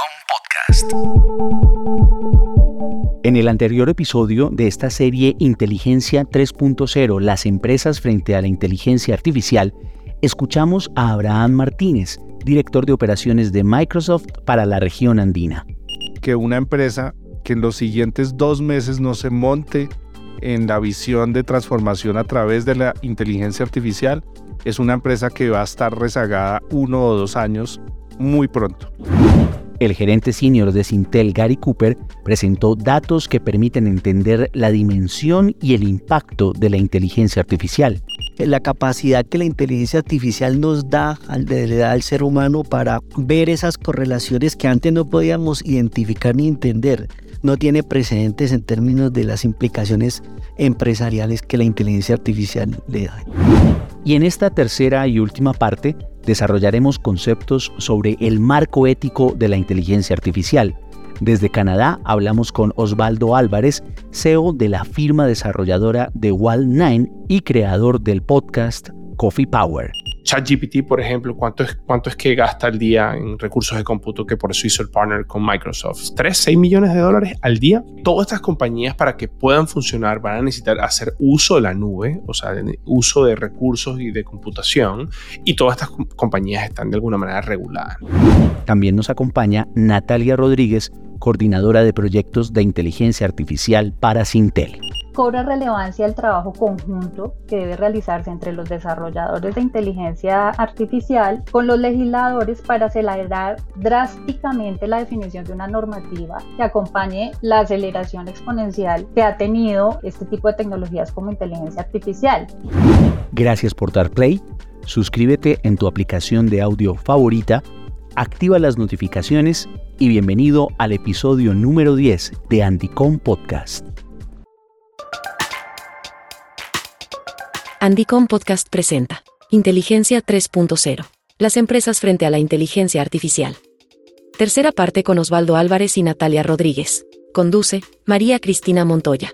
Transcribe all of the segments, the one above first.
Podcast. En el anterior episodio de esta serie Inteligencia 3.0, las empresas frente a la inteligencia artificial, escuchamos a Abraham Martínez, director de operaciones de Microsoft para la región andina. Que una empresa que en los siguientes dos meses no se monte en la visión de transformación a través de la inteligencia artificial es una empresa que va a estar rezagada uno o dos años muy pronto. El gerente senior de Sintel, Gary Cooper, presentó datos que permiten entender la dimensión y el impacto de la inteligencia artificial. La capacidad que la inteligencia artificial nos da al, al ser humano para ver esas correlaciones que antes no podíamos identificar ni entender no tiene precedentes en términos de las implicaciones empresariales que la inteligencia artificial le da. Y en esta tercera y última parte desarrollaremos conceptos sobre el marco ético de la inteligencia artificial. Desde Canadá hablamos con Osvaldo Álvarez, CEO de la firma desarrolladora de Wall9 y creador del podcast Coffee Power. ChatGPT, por ejemplo, ¿cuánto es, ¿cuánto es que gasta al día en recursos de cómputo que por eso hizo el partner con Microsoft? ¿3, 6 millones de dólares al día? Todas estas compañías para que puedan funcionar van a necesitar hacer uso de la nube, o sea, uso de recursos y de computación, y todas estas compañías están de alguna manera reguladas. También nos acompaña Natalia Rodríguez, coordinadora de proyectos de inteligencia artificial para Sintel cobra relevancia el trabajo conjunto que debe realizarse entre los desarrolladores de inteligencia artificial con los legisladores para acelerar drásticamente la definición de una normativa que acompañe la aceleración exponencial que ha tenido este tipo de tecnologías como inteligencia artificial. Gracias por dar play. Suscríbete en tu aplicación de audio favorita, activa las notificaciones y bienvenido al episodio número 10 de Anticom Podcast. Andicom Podcast presenta Inteligencia 3.0. Las empresas frente a la inteligencia artificial. Tercera parte con Osvaldo Álvarez y Natalia Rodríguez. Conduce María Cristina Montoya.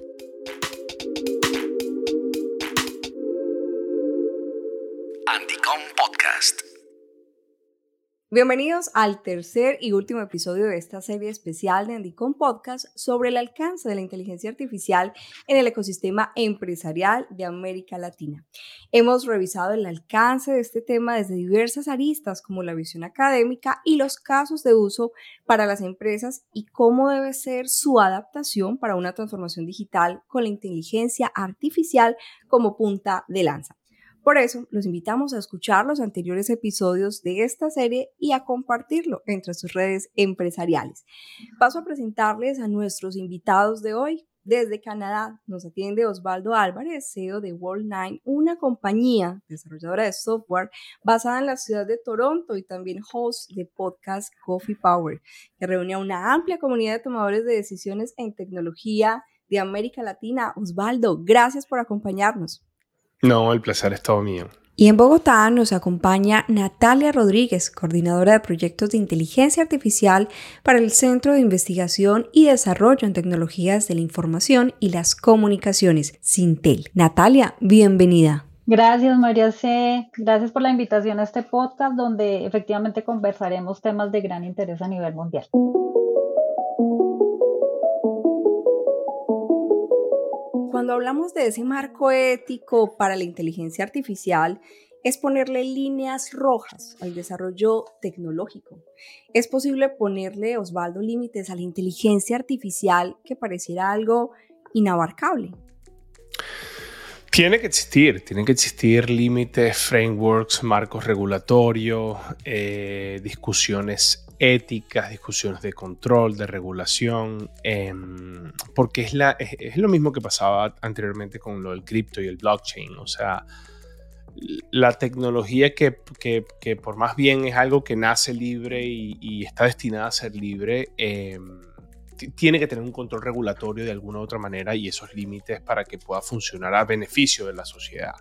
Bienvenidos al tercer y último episodio de esta serie especial de Andicom Podcast sobre el alcance de la inteligencia artificial en el ecosistema empresarial de América Latina. Hemos revisado el alcance de este tema desde diversas aristas como la visión académica y los casos de uso para las empresas y cómo debe ser su adaptación para una transformación digital con la inteligencia artificial como punta de lanza. Por eso, los invitamos a escuchar los anteriores episodios de esta serie y a compartirlo entre sus redes empresariales. Paso a presentarles a nuestros invitados de hoy. Desde Canadá nos atiende Osvaldo Álvarez, CEO de Wall9, una compañía desarrolladora de software basada en la ciudad de Toronto y también host de podcast Coffee Power, que reúne a una amplia comunidad de tomadores de decisiones en tecnología de América Latina. Osvaldo, gracias por acompañarnos. No, el placer es todo mío. Y en Bogotá nos acompaña Natalia Rodríguez, coordinadora de proyectos de inteligencia artificial para el Centro de Investigación y Desarrollo en Tecnologías de la Información y las Comunicaciones, Sintel. Natalia, bienvenida. Gracias, María C. Gracias por la invitación a este podcast donde efectivamente conversaremos temas de gran interés a nivel mundial. Cuando hablamos de ese marco ético para la inteligencia artificial, es ponerle líneas rojas al desarrollo tecnológico. Es posible ponerle, Osvaldo, límites a la inteligencia artificial que pareciera algo inabarcable. Tiene que existir, tienen que existir límites, frameworks, marcos regulatorios, eh, discusiones éticas, discusiones de control, de regulación, em, porque es, lo mismo que pasaba anteriormente con lo del cripto y el blockchain. O sea, la tecnología que, que, por más bien es algo que nace libre y, está destinada a ser libre, em, tiene que tener un control regulatorio de alguna u otra manera y esos límites para que pueda funcionar a beneficio de la sociedad.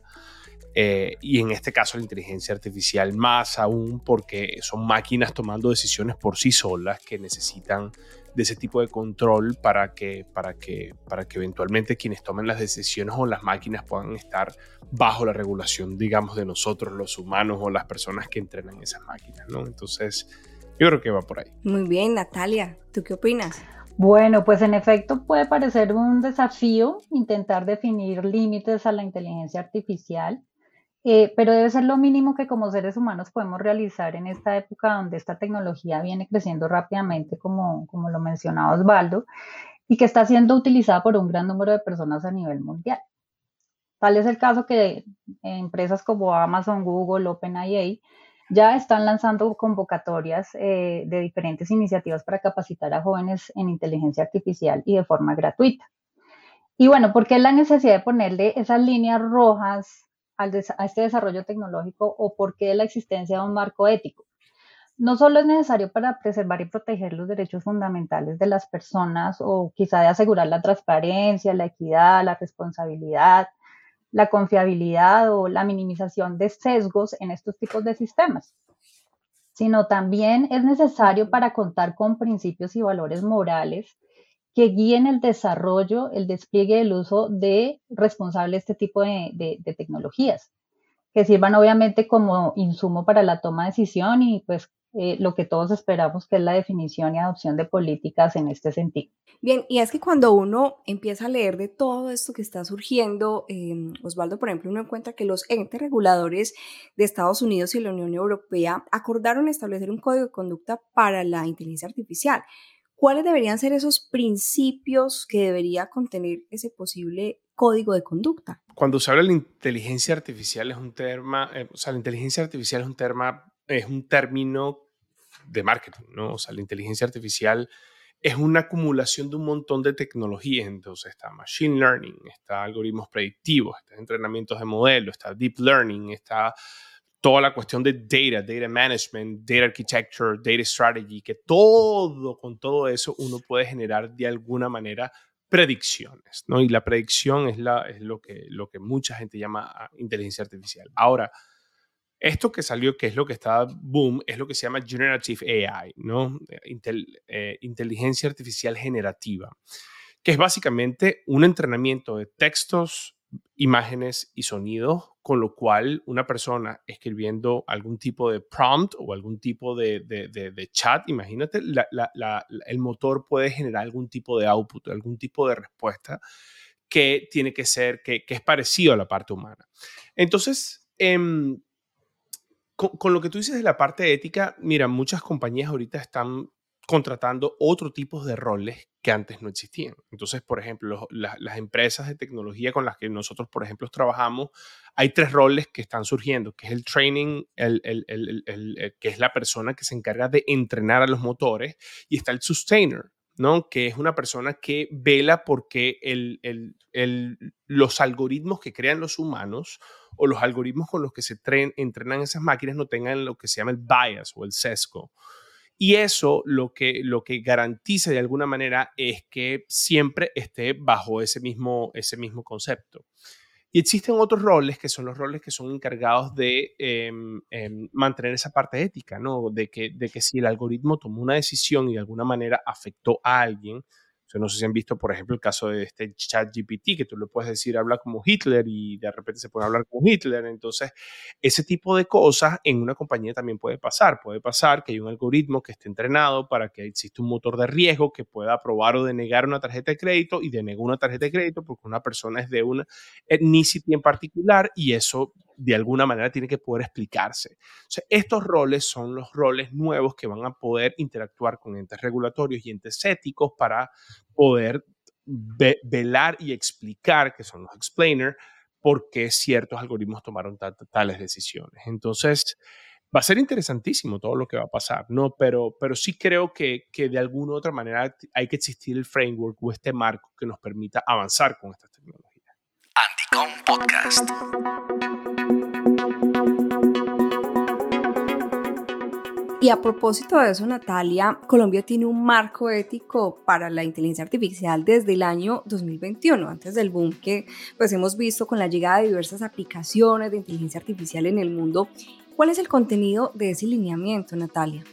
Eh, y en este caso la inteligencia artificial más aún porque son máquinas tomando decisiones por sí solas que necesitan de ese tipo de control para que, para que, para que eventualmente quienes tomen las decisiones o las máquinas puedan estar bajo la regulación, digamos, de nosotros los humanos o las personas que entrenan esas máquinas, ¿no? Entonces, Yo creo que va por ahí. Muy bien, Natalia, ¿tú qué opinas? Bueno, pues en efecto puede parecer un desafío intentar definir límites a la inteligencia artificial, eh, pero debe ser lo mínimo que como seres humanos podemos realizar en esta época donde esta tecnología viene creciendo rápidamente, como, como lo mencionaba Osvaldo, y que está siendo utilizada por un gran número de personas a nivel mundial. Tal es el caso que empresas como Amazon, Google, OpenAI ya están lanzando convocatorias eh, de diferentes iniciativas para capacitar a jóvenes en inteligencia artificial y de forma gratuita. Y bueno, ¿por qué la necesidad de ponerle esas líneas rojas a este desarrollo tecnológico o por qué la existencia de un marco ético? No solo es necesario para preservar y proteger los derechos fundamentales de las personas o quizá de asegurar la transparencia, la equidad, la responsabilidad, la confiabilidad o la minimización de sesgos en estos tipos de sistemas, sino también es necesario para contar con principios y valores morales que guíen el desarrollo, el despliegue del uso de responsable este tipo de, tecnologías, que sirvan obviamente como insumo para la toma de decisión y pues eh, lo que todos esperamos, que es la definición y adopción de políticas en este sentido. Bien, y es que cuando uno empieza a leer de todo esto que está surgiendo, em, Osvaldo, por ejemplo, uno encuentra que los entes reguladores de Estados Unidos y la Unión Europea acordaron establecer un código de conducta para la inteligencia artificial. ¿Cuáles deberían ser esos principios que debería contener ese posible código de conducta? Cuando se habla de la inteligencia artificial es un tema, eh, o sea, la inteligencia artificial es un tema, es un término de marketing, ¿no? O sea, la inteligencia artificial es una acumulación de un montón de tecnologías. Entonces está machine learning, está algoritmos predictivos, está entrenamientos de modelo, está deep learning, está toda la cuestión de data, data management, data architecture, data strategy, que todo, con todo eso, uno puede generar de alguna manera predicciones, ¿no? Y la predicción es, la, es lo, que, mucha gente llama ah, inteligencia artificial. Ahora, esto que salió, que es lo que está boom, es lo que se llama Generative AI, ¿no? Eh, inteligencia artificial generativa, que es básicamente un entrenamiento de textos, imágenes y sonidos, con lo cual una persona escribiendo algún tipo de prompt o algún tipo de, de, chat, imagínate, el motor puede generar algún tipo de output, algún tipo de respuesta que tiene que ser, que, que es parecido a la parte humana. Entonces, eh, con, lo que tú dices de la parte ética, mira, muchas compañías ahorita están contratando otro tipo de roles que antes no existían. Entonces, por ejemplo, las empresas de tecnología con las que nosotros, por ejemplo, trabajamos, hay tres roles que están surgiendo, que es el training, el, que es la persona que se encarga de entrenar a los motores, y está el sustainer, ¿no? Que es una persona que vela porque los algoritmos que crean los humanos o los algoritmos con los que se entrenan esas máquinas no tengan lo que se llama el bias o el sesgo. Y eso lo que, lo que garantiza de alguna manera es que siempre esté bajo ese mismo, ese mismo concepto. Y existen otros roles que son los roles que son encargados de em, em, mantener esa parte ética, ¿no? De que, de que si el algoritmo tomó una decisión y de alguna manera afectó a alguien, no sé si han visto, por ejemplo, el caso de este chat GPT, que tú le puedes decir, habla como Hitler y de repente se puede hablar como Hitler. Entonces, ese tipo de cosas en una compañía también puede pasar. Puede pasar que hay un algoritmo que esté entrenado para que exista un motor de riesgo que pueda aprobar o denegar una tarjeta de crédito y denega una tarjeta de crédito porque una persona es de una etnicity en particular y eso de alguna manera tiene que poder explicarse. O sea, estos roles son los roles nuevos que van a poder interactuar con entes regulatorios y entes éticos para poder velar y explicar, que son los explainers, por qué ciertos algoritmos tomaron tales decisiones. Entonces, va a ser interesantísimo todo lo que va a pasar, ¿no? Pero, pero sí creo que, que de alguna u otra manera hay que existir el framework o este marco que nos permita avanzar con estas tecnologías. Podcast. Y a propósito de eso, Natalia, Colombia tiene un marco ético para la inteligencia artificial desde el año 2021, antes del boom que pues hemos visto con la llegada de diversas aplicaciones de inteligencia artificial en el mundo. ¿Cuál es el contenido de ese lineamiento, Natalia?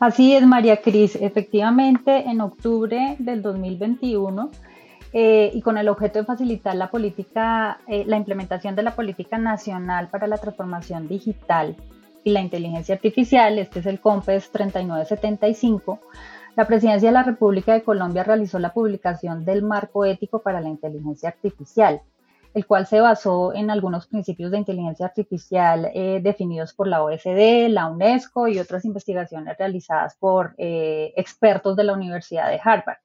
Así es, María Cris. Efectivamente, en octubre del 2021 eh, y con el objeto de facilitar la política, eh, la implementación de la política nacional para la transformación digital y la inteligencia artificial, este es el COMPES 3975, la Presidencia de la República de Colombia realizó la publicación del marco ético para la inteligencia artificial, el cual se basó en algunos principios de inteligencia artificial eh, definidos por la OSD, la UNESCO y otras investigaciones realizadas por expertos de la Universidad de Harvard.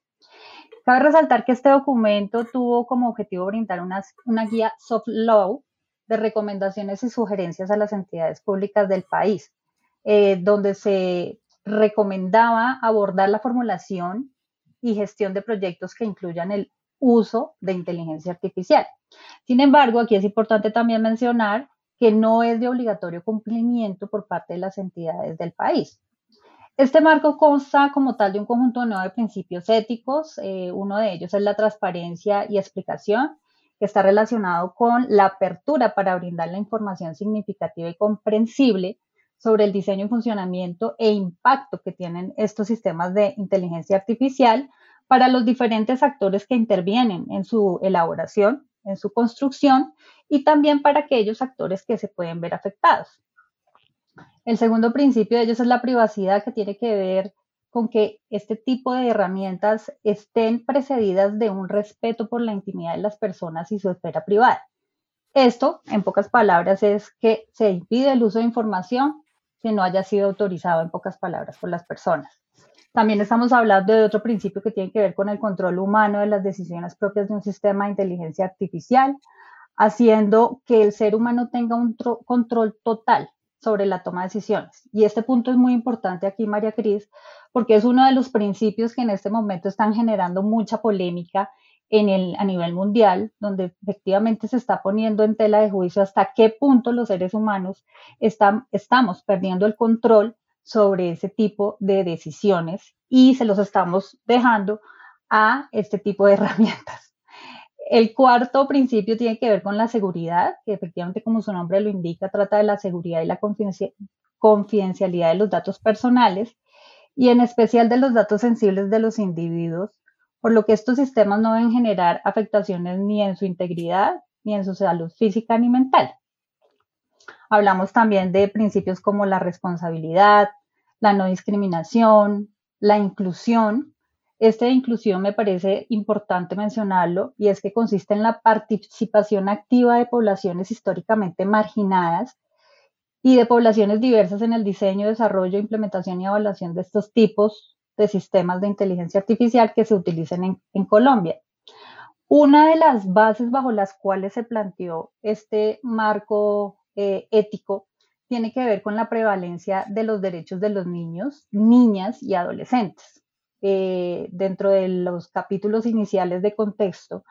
Cabe resaltar que este documento tuvo como objetivo brindar una, guía soft law de recomendaciones y sugerencias a las entidades públicas del país, eh, donde se recomendaba abordar la formulación y gestión de proyectos que incluyan el uso de inteligencia artificial. Sin embargo, aquí es importante también mencionar que no es de obligatorio cumplimiento por parte de las entidades del país. Este marco consta como tal de un conjunto de principios éticos. Eh, uno de ellos es la transparencia y explicación, que está relacionado con la apertura para brindar la información significativa y comprensible sobre el diseño y funcionamiento e impacto que tienen estos sistemas de inteligencia artificial para los diferentes actores que intervienen en su elaboración, en su construcción y también para aquellos actores que se pueden ver afectados. El segundo principio de ellos es la privacidad que tiene que ver con que este tipo de herramientas estén precedidas de un respeto por la intimidad de las personas y su esfera privada. Esto, en pocas palabras, es que se impide el uso de información que no haya sido autorizado, en pocas palabras, por las personas. También estamos hablando de otro principio que tiene que ver con el control humano de las decisiones propias de un sistema de inteligencia artificial, haciendo que el ser humano tenga un control total sobre la toma de decisiones. Y este punto es muy importante aquí, María Cris, porque es uno de los principios que en este momento están generando mucha polémica en el, a nivel mundial, donde efectivamente se está poniendo en tela de juicio hasta qué punto los seres humanos están, estamos perdiendo el control sobre ese tipo de decisiones y se los estamos dejando a este tipo de herramientas. El cuarto principio tiene que ver con la seguridad, que efectivamente, como su nombre lo indica, trata de la seguridad y la confidencialidad de los datos personales y en especial de los datos sensibles de los individuos, por lo que estos sistemas no deben generar afectaciones ni en su integridad, ni en su salud física ni mental. Hablamos también de principios como la responsabilidad, la no discriminación, la inclusión. De inclusión me parece importante mencionarlo y es que consiste en la participación activa de poblaciones históricamente marginadas y de poblaciones diversas en el diseño, desarrollo, implementación y evaluación de estos tipos de sistemas de inteligencia artificial que se utilicen en, Colombia. Una de las bases bajo las cuales se planteó este marco eh, ético tiene que ver con la prevalencia de los derechos de los niños, niñas y adolescentes. Eh, dentro de los capítulos iniciales de contexto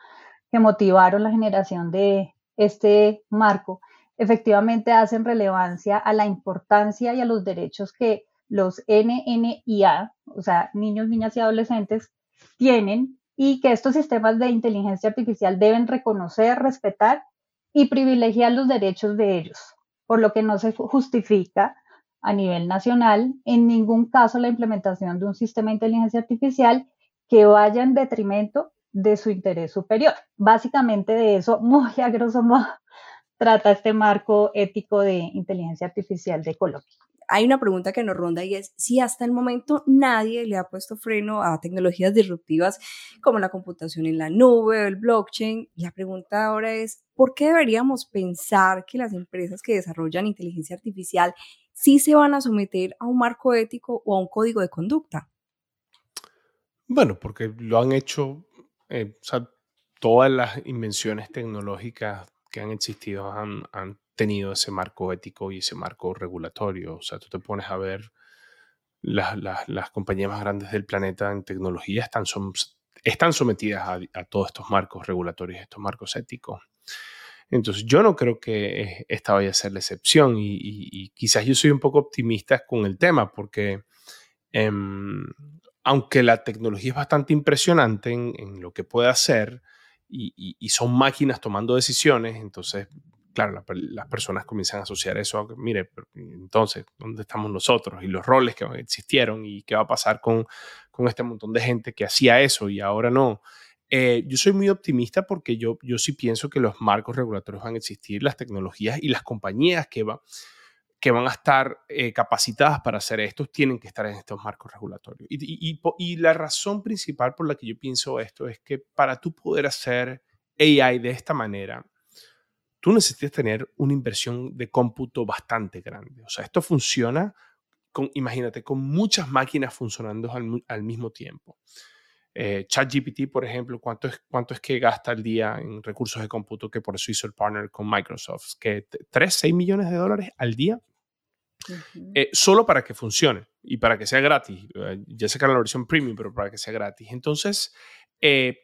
que motivaron la generación de este marco, efectivamente hacen relevancia a la importancia y a los derechos que los NNIA, o sea, niños, niñas y adolescentes, tienen y que estos sistemas de inteligencia artificial deben reconocer, respetar y privilegiar los derechos de ellos, por lo que no se justifica a nivel nacional en ningún caso la implementación de un sistema de inteligencia artificial que vaya en detrimento de su interés superior. Básicamente de eso, muy a grosso modo, trata este marco ético de inteligencia artificial de Colombia. Hay una pregunta que nos ronda y es si hasta el momento nadie le ha puesto freno a tecnologías disruptivas como la computación en la nube o el blockchain. La pregunta ahora es, ¿por qué deberíamos pensar que las empresas que desarrollan inteligencia artificial sí se van a someter a un marco ético o a un código de conducta? Bueno, porque lo han hecho, eh, o sea, todas las invenciones tecnológicas que han existido han, tenido ese marco ético y ese marco regulatorio. O sea, tú te pones a ver las, compañías más grandes del planeta en tecnología están, están sometidas a, todos estos marcos regulatorios, estos marcos éticos. Entonces, yo no creo que esta vaya a ser la excepción y, quizás yo soy un poco optimista con el tema porque em, aunque la tecnología es bastante impresionante en, lo que puede hacer, y, son máquinas tomando decisiones, entonces, claro, las personas comienzan a asociar eso a, mire, entonces, ¿dónde estamos nosotros? Y los roles que existieron y qué va a pasar con, con este montón de gente que hacía eso y ahora no. Eh, yo soy muy optimista porque yo, yo sí pienso que los marcos regulatorios van a existir, las tecnologías y las compañías que, va, que van a estar eh, capacitadas para hacer esto tienen que estar en estos marcos regulatorios. Y, y, la razón principal por la que yo pienso esto es que para tú poder hacer AI de esta manera, tú necesitas tener una inversión de cómputo bastante grande. O sea, esto funciona, con, imagínate, con muchas máquinas funcionando al, al mismo tiempo. Eh, ChatGPT, por ejemplo, ¿cuánto es, ¿cuánto es que gasta al día en recursos de cómputo? Que por eso hizo el partner con Microsoft, que 3, 6 millones de dólares al día, eh, solo para que funcione y para que sea gratis. Eh, ya que la versión premium, pero para que sea gratis. Entonces,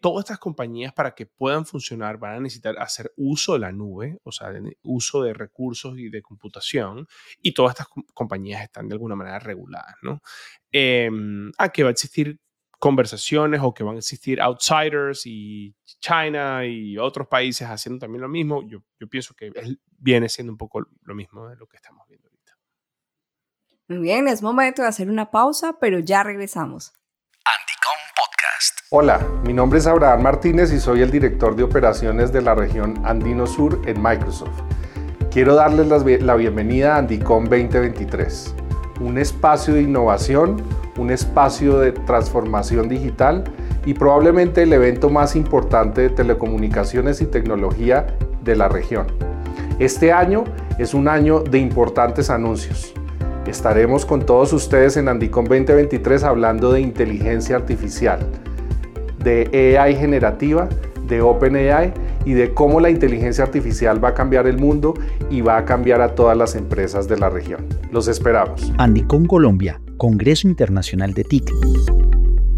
todas estas compañías para que puedan funcionar van a necesitar hacer uso de la nube, o sea, uso de recursos y de computación, y todas estas compañías están de alguna manera reguladas, ¿no? Eh, ah, que va a existir conversaciones o que van a existir outsiders y China y otros países haciendo también lo mismo, yo, yo pienso que viene siendo un poco lo mismo de lo que estamos viendo ahorita. Muy bien, es momento de hacer una pausa, pero ya regresamos. Anticom Podcast. Hola, mi nombre es Abraham Martínez y soy el director de operaciones de la región Andino Sur en Microsoft. Quiero darles la bienvenida a Andicom 2023, un espacio de innovación un espacio de transformación digital y probablemente el evento más importante de telecomunicaciones y tecnología de la región. Este año es un año de importantes anuncios. Estaremos con todos ustedes en Andicom 2023 hablando de inteligencia artificial, de AI generativa, de OpenAI y de cómo la inteligencia artificial va a cambiar el mundo y va a cambiar a todas las empresas de la región. Los esperamos. Andicom Colombia Congreso Internacional de TIC.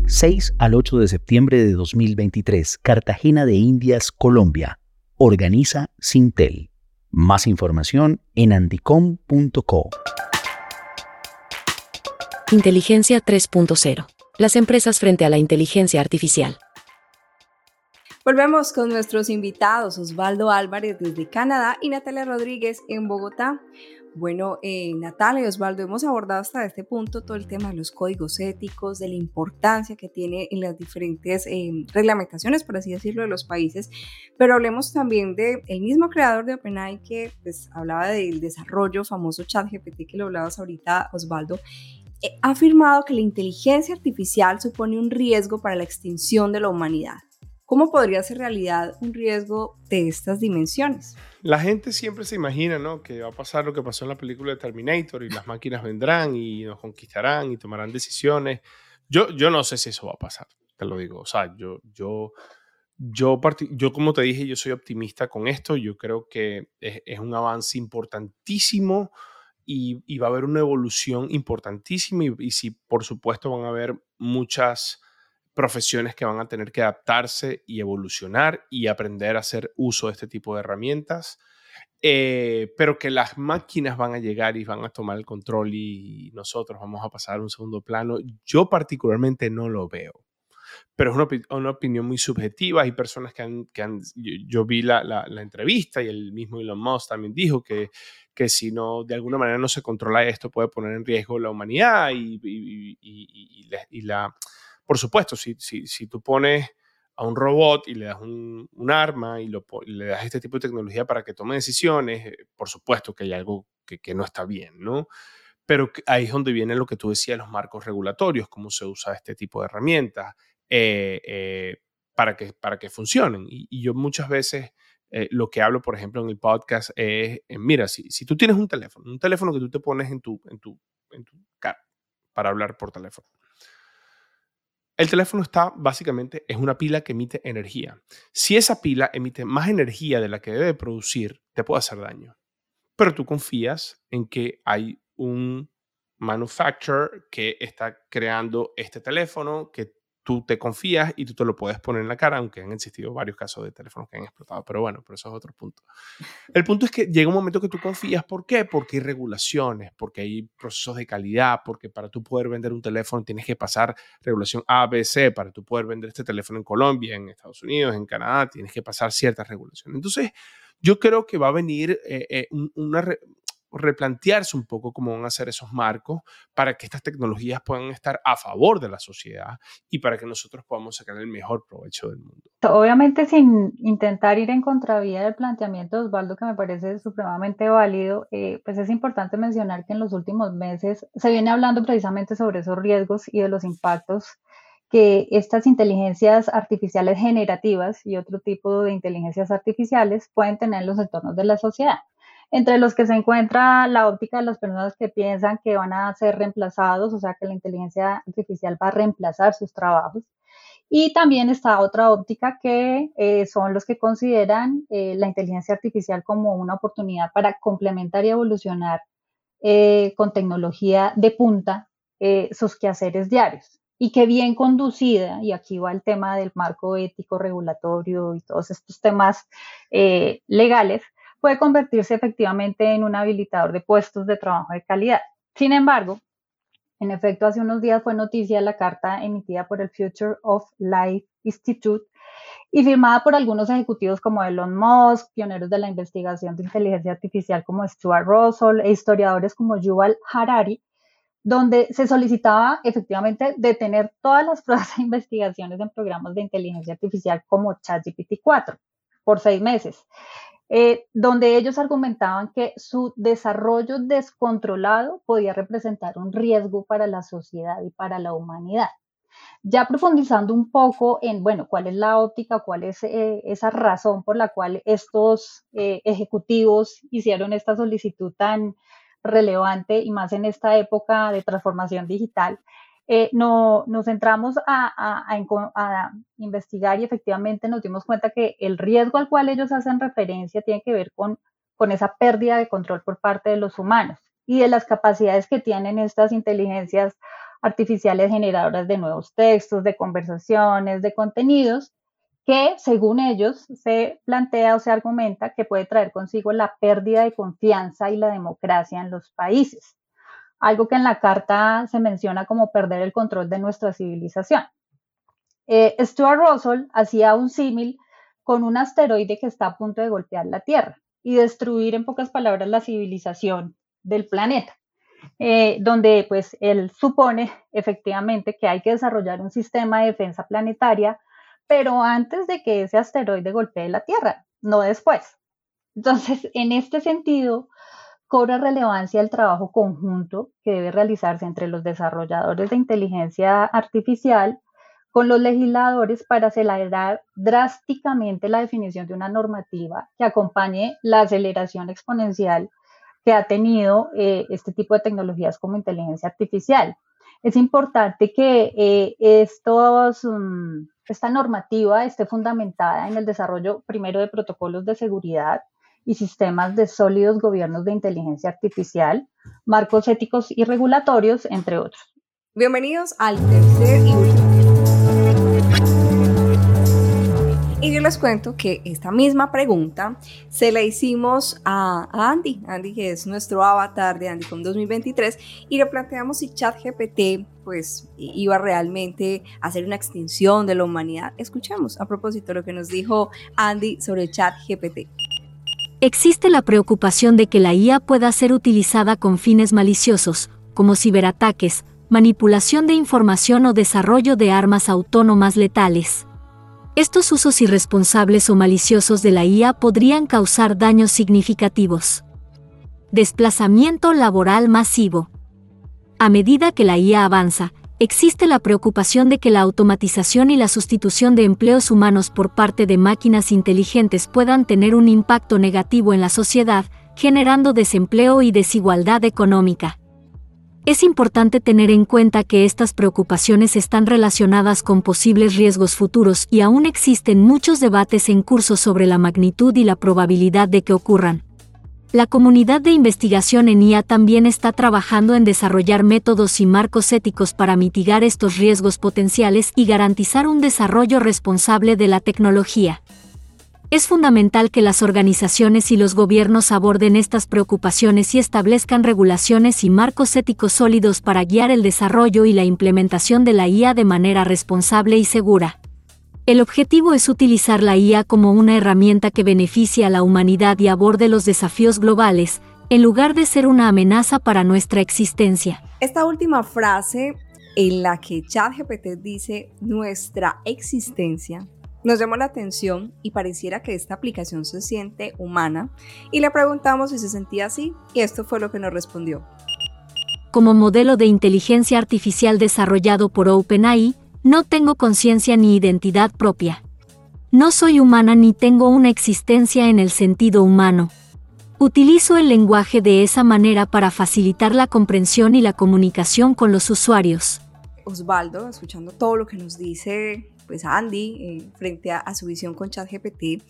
6 al 8 de septiembre de 2023, Cartagena de Indias, Colombia. Organiza Sintel. Más información en andicom.co. Inteligencia 3.0. Las empresas frente a la inteligencia artificial. Volvemos con nuestros invitados, Osvaldo Álvarez desde Canadá y Natalia Rodríguez en Bogotá. Bueno, eh, Natalia y Osvaldo, hemos abordado hasta este punto todo el tema de los códigos éticos, de la importancia que tiene en las diferentes eh, reglamentaciones, por así decirlo, de los países, pero hablemos también del el mismo creador de OpenAI que pues, hablaba del desarrollo famoso ChatGPT que lo hablabas ahorita, Osvaldo, eh, ha afirmado que la inteligencia artificial supone un riesgo para la extinción de la humanidad. ¿Cómo podría ser realidad un riesgo de estas dimensiones? La gente siempre se imagina, ¿no? Que va a pasar lo que pasó en la película de Terminator y las máquinas vendrán y nos conquistarán y tomarán decisiones. Yo, yo no sé si eso va a pasar, te lo digo. O sea, yo, yo, yo, yo como te dije, yo soy optimista con esto. Yo creo que es, un avance importantísimo y, y, va a haber una evolución importantísima y, y si por supuesto van a haber muchas profesiones que van a tener que adaptarse y evolucionar y aprender a hacer uso de este tipo de herramientas, eh, pero que las máquinas van a llegar y van a tomar el control y nosotros vamos a pasar a un segundo plano. Yo particularmente no lo veo, pero es una, opinión muy subjetiva. Hay personas que han, que han yo, vi la, la, entrevista y el mismo Elon Musk también dijo que, que si no, de alguna manera no se controla esto, puede poner en riesgo la humanidad y, y la por supuesto, si, si, si tú pones a un robot y le das un, un arma y, le das este tipo de tecnología para que tome decisiones, eh, por supuesto que hay algo que, no está bien, ¿no? Pero ahí es donde viene lo que tú decías, los marcos regulatorios, cómo se usa este tipo de herramientas eh, eh, para, que, para que funcionen. Y, yo muchas veces lo que hablo, por ejemplo, en el podcast es, mira, si, si tú tienes un teléfono, un teléfono que tú te pones en tu, en tu, en tu cara para hablar por teléfono el teléfono está básicamente, es una pila que emite energía. Si esa pila emite más energía de la que debe producir, te puede hacer daño. Pero tú confías en que hay un manufacturer que está creando este teléfono, que tú te confías y tú te lo puedes poner en la cara, aunque han existido varios casos de teléfonos que han explotado, pero bueno, pero eso es otro punto. El punto es que llega un momento que tú confías, ¿por qué? Porque hay regulaciones, porque hay procesos de calidad, porque para tú poder vender un teléfono tienes que pasar regulación ABC, para tú poder vender este teléfono en Colombia, en Estados Unidos, en Canadá, tienes que pasar ciertas regulaciones. Entonces, yo creo que va a venir eh, eh, una replantearse un poco cómo van a ser esos marcos para que estas tecnologías puedan estar a favor de la sociedad y para que nosotros podamos sacar el mejor provecho del mundo. Obviamente sin intentar ir en contravía del planteamiento de Osvaldo, que me parece supremamente válido, eh, pues es importante mencionar que en los últimos meses se viene hablando precisamente sobre esos riesgos y de los impactos que estas inteligencias artificiales generativas y otro tipo de inteligencias artificiales pueden tener en los entornos de la sociedad entre los que se encuentra la óptica de las personas que piensan que van a ser reemplazados, o sea, que la inteligencia artificial va a reemplazar sus trabajos. Y también está otra óptica que eh, son los que consideran eh, la inteligencia artificial como una oportunidad para complementar y evolucionar eh, con tecnología de punta sus quehaceres diarios. Y que bien conducida, y aquí va el tema del marco ético regulatorio y todos estos temas legales, puede convertirse efectivamente en un habilitador de puestos de trabajo de calidad. Sin embargo, en efecto, hace unos días fue noticia la carta emitida por el Future of Life Institute y firmada por algunos ejecutivos como Elon Musk, pioneros de la investigación de inteligencia artificial como Stuart Russell e historiadores como Yuval Harari, donde se solicitaba efectivamente detener todas las pruebas e investigaciones en programas de inteligencia artificial como ChatGPT 4 por seis meses. Eh, donde ellos argumentaban que su desarrollo descontrolado podía representar un riesgo para la sociedad y para la humanidad. Ya profundizando un poco en, bueno, cuál es la óptica, cuál es eh, esa razón por la cual estos eh, ejecutivos hicieron esta solicitud tan relevante y más en esta época de transformación digital, eh, no, nos entramos a, investigar y efectivamente nos dimos cuenta que el riesgo al cual ellos hacen referencia tiene que ver con, con esa pérdida de control por parte de los humanos y de las capacidades que tienen estas inteligencias artificiales generadoras de nuevos textos, de conversaciones, de contenidos, que según ellos se plantea o se argumenta que puede traer consigo la pérdida de confianza y la democracia en los países algo que en la carta se menciona como perder el control de nuestra civilización. Eh, Stuart Russell hacía un símil con un asteroide que está a punto de golpear la Tierra y destruir en pocas palabras la civilización del planeta, eh, donde pues él supone efectivamente que hay que desarrollar un sistema de defensa planetaria, pero antes de que ese asteroide golpee la Tierra, no después. Entonces, en este sentido, cobra relevancia el trabajo conjunto que debe realizarse entre los desarrolladores de inteligencia artificial con los legisladores para acelerar drásticamente la definición de una normativa que acompañe la aceleración exponencial que ha tenido eh, este tipo de tecnologías como inteligencia artificial. Es importante que eh, mm, esta normativa esté fundamentada en el desarrollo primero de protocolos de seguridad, y sistemas de sólidos gobiernos de inteligencia artificial, marcos éticos y regulatorios, entre otros. Bienvenidos al tercer y último. Y yo les cuento que esta misma pregunta se la hicimos a Andy, Andy que es nuestro avatar de AndyCom 2023, y le planteamos si ChatGPT pues iba realmente a hacer una extinción de la humanidad. Escuchemos a propósito lo que nos dijo Andy sobre ChatGPT. Existe la preocupación de que la IA pueda ser utilizada con fines maliciosos, como ciberataques, manipulación de información o desarrollo de armas autónomas letales. Estos usos irresponsables o maliciosos de la IA podrían causar daños significativos. Desplazamiento laboral masivo. A medida que la IA avanza, existe la preocupación de que la automatización y la sustitución de empleos humanos por parte de máquinas inteligentes puedan tener un impacto negativo en la sociedad, generando desempleo y desigualdad económica. Es importante tener en cuenta que estas preocupaciones están relacionadas con posibles riesgos futuros y aún existen muchos debates en curso sobre la magnitud y la probabilidad de que ocurran. La comunidad de investigación en IA también está trabajando en desarrollar métodos y marcos éticos para mitigar estos riesgos potenciales y garantizar un desarrollo responsable de la tecnología. Es fundamental que las organizaciones y los gobiernos aborden estas preocupaciones y establezcan regulaciones y marcos éticos sólidos para guiar el desarrollo y la implementación de la IA de manera responsable y segura. El objetivo es utilizar la IA como una herramienta que beneficie a la humanidad y aborde los desafíos globales, en lugar de ser una amenaza para nuestra existencia. Esta última frase en la que ChatGPT dice nuestra existencia nos llamó la atención y pareciera que esta aplicación se siente humana y le preguntamos si se sentía así y esto fue lo que nos respondió. Como modelo de inteligencia artificial desarrollado por OpenAI, no tengo conciencia ni identidad propia. No soy humana ni tengo una existencia en el sentido humano. Utilizo el lenguaje de esa manera para facilitar la comprensión y la comunicación con los usuarios. Osvaldo, escuchando todo lo que nos dice pues Andy eh, frente a, a, su visión con ChatGPT,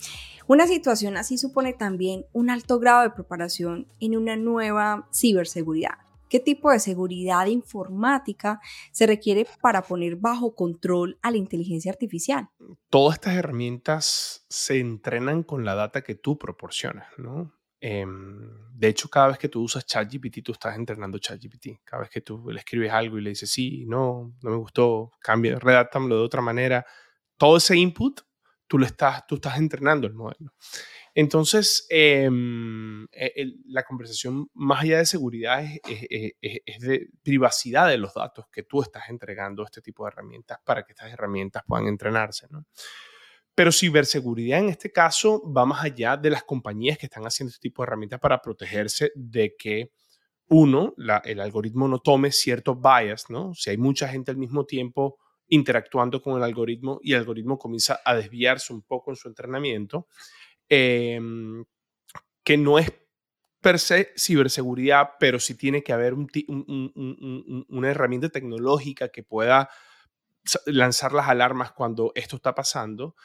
una situación así supone también un alto grado de preparación en una nueva ciberseguridad. ¿Qué tipo de seguridad informática se requiere para poner bajo control a la inteligencia artificial? Todas estas herramientas se entrenan con la data que tú proporcionas, ¿no? Em, de hecho, cada vez que tú usas ChatGPT, tú estás entrenando ChatGPT. Cada vez que tú le escribes algo y le dices, sí, no, no me gustó, cambia, redáctamelo de otra manera, todo ese input, tú lo estás, tú estás entrenando el modelo. Entonces, em, e, la conversación más allá de seguridad es, de privacidad de los datos que tú estás entregando a este tipo de herramientas para que estas herramientas puedan entrenarse. ¿no? Pero ciberseguridad en este caso va más allá de las compañías que están haciendo este tipo de herramientas para protegerse de que, uno, el algoritmo no tome cierto bias, ¿no? Si hay mucha gente al mismo tiempo interactuando con el algoritmo y el algoritmo comienza a desviarse un poco en su entrenamiento, em, que no es per se ciberseguridad, pero sí tiene que haber una herramienta tecnológica que pueda lanzar las alarmas cuando esto está pasando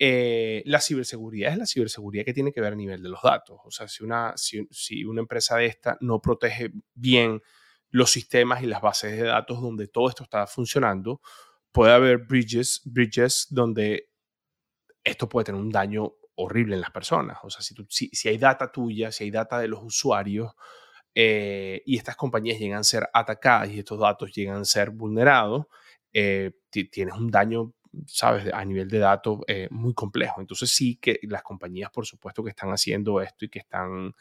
eh, la ciberseguridad es la ciberseguridad que tiene que ver a nivel de los datos. O sea, si una, si, una empresa de esta no protege bien los sistemas y las bases de datos donde todo esto está funcionando, puede haber bridges, bridges donde esto puede tener un daño horrible en las personas. O sea, si, si, hay data tuya, si hay data de los usuarios eh, y estas compañías llegan a ser atacadas y estos datos llegan a ser vulnerados, eh, tienes un daño sabes, a nivel de datos eh, muy complejo. Entonces sí que las compañías, por supuesto, que están haciendo esto y que están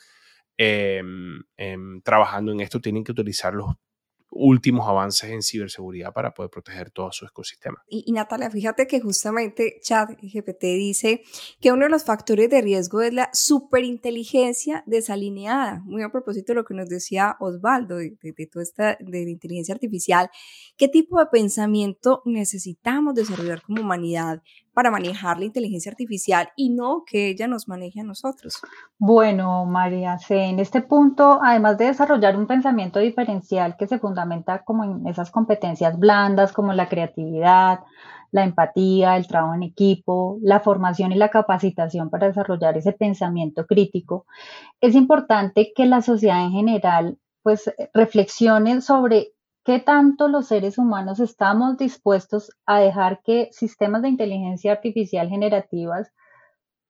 em, em, trabajando en esto, tienen que utilizar los últimos avances en ciberseguridad para poder proteger todo su ecosistema. Y, Natalia, fíjate que justamente ChatGPT dice que uno de los factores de riesgo es la superinteligencia desalineada. Muy a propósito de lo que nos decía Osvaldo de, toda esta de inteligencia artificial. ¿Qué tipo de pensamiento necesitamos desarrollar como humanidad para manejar la inteligencia artificial y no que ella nos maneje a nosotros. Bueno, María en este punto, además de desarrollar un pensamiento diferencial que se fundamenta como en esas competencias blandas como la creatividad, la empatía, el trabajo en equipo, la formación y la capacitación para desarrollar ese pensamiento crítico, es importante que la sociedad en general pues reflexione sobre ¿Qué tanto los seres humanos estamos dispuestos a dejar que sistemas de inteligencia artificial generativas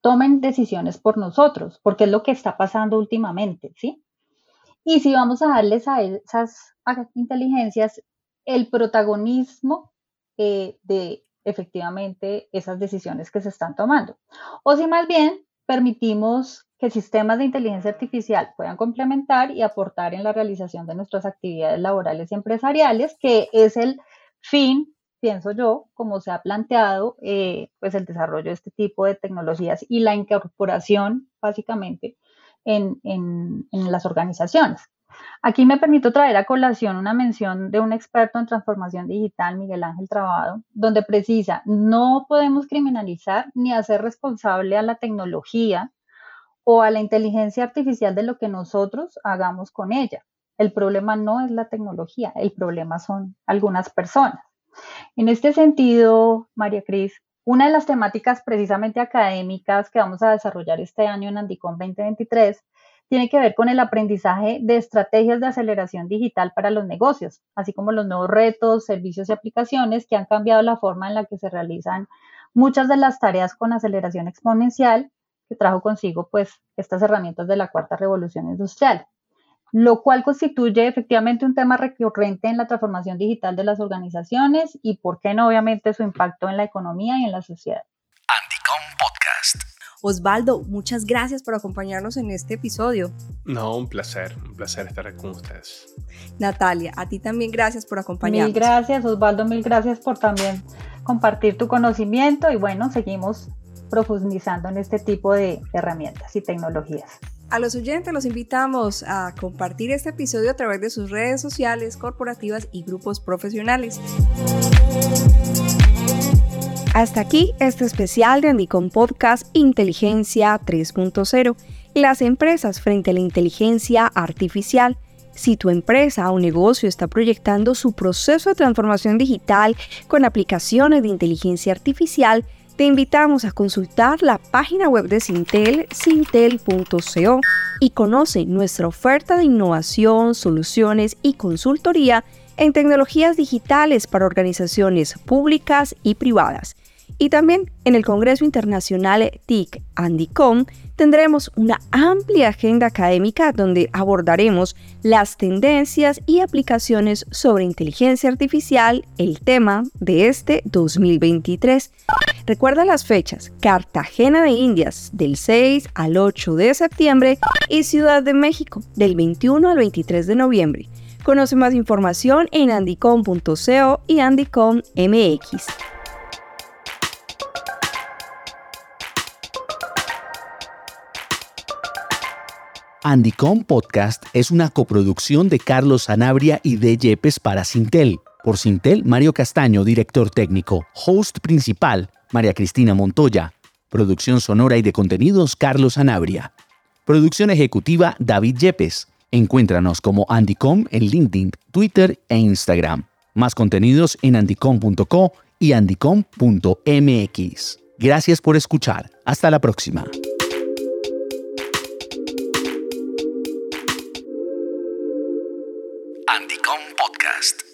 tomen decisiones por nosotros? Porque es lo que está pasando últimamente, ¿sí? Y si vamos a darles a esas inteligencias el protagonismo eh, de efectivamente esas decisiones que se están tomando. O si más bien permitimos que sistemas de inteligencia artificial puedan complementar y aportar en la realización de nuestras actividades laborales y empresariales, que es el fin, pienso yo, como se ha planteado, eh, pues el desarrollo de este tipo de tecnologías y la incorporación, básicamente, en, en las organizaciones. Aquí me permito traer a colación una mención de un experto en transformación digital, Miguel Ángel Trabado, donde precisa, no podemos criminalizar ni hacer responsable a la tecnología o a la inteligencia artificial de lo que nosotros hagamos con ella. El problema no es la tecnología, el problema son algunas personas. En este sentido, María Cris, una de las temáticas precisamente académicas que vamos a desarrollar este año en Andicom 2023 tiene que ver con el aprendizaje de estrategias de aceleración digital para los negocios, así como los nuevos retos, servicios y aplicaciones que han cambiado la forma en la que se realizan muchas de las tareas con aceleración exponencial que trajo consigo pues estas herramientas de la cuarta revolución industrial, lo cual constituye efectivamente un tema recurrente en la transformación digital de las organizaciones y por qué no obviamente su impacto en la economía y en la sociedad. Osvaldo, muchas gracias por acompañarnos en este episodio. No, un placer, un placer estar con ustedes. Natalia, a ti también gracias por acompañarnos. Mil gracias, Osvaldo, mil gracias por también compartir tu conocimiento y bueno, seguimos profundizando en este tipo de herramientas y tecnologías. A los oyentes los invitamos a compartir este episodio a través de sus redes sociales, corporativas y grupos profesionales. Hasta aquí este especial de Andicom Podcast Inteligencia 3.0. Las empresas frente a la inteligencia artificial. Si tu empresa o negocio está proyectando su proceso de transformación digital con aplicaciones de inteligencia artificial, te invitamos a consultar la página web de Sintel, sintel.co, y conoce nuestra oferta de innovación, soluciones y consultoría en tecnologías digitales para organizaciones públicas y privadas. Y también en el Congreso Internacional TIC Andicom tendremos una amplia agenda académica donde abordaremos las tendencias y aplicaciones sobre inteligencia artificial, el tema de este 2023. Recuerda las fechas, Cartagena de Indias del 6 al 8 de septiembre y Ciudad de México del 21 al 23 de noviembre. Conoce más información en andicom.co y andicom.mx. Andicom Podcast es una coproducción de Carlos Sanabria y de Yepes para Sintel. Por Sintel, Mario Castaño, director técnico. Host principal, María Cristina Montoya. Producción sonora y de contenidos, Carlos Sanabria. Producción ejecutiva, David Yepes. Encuéntranos como Andicom en LinkedIn, Twitter e Instagram. Más contenidos en andicom.co y andicom.mx. Gracias por escuchar. Hasta la próxima. Podcast.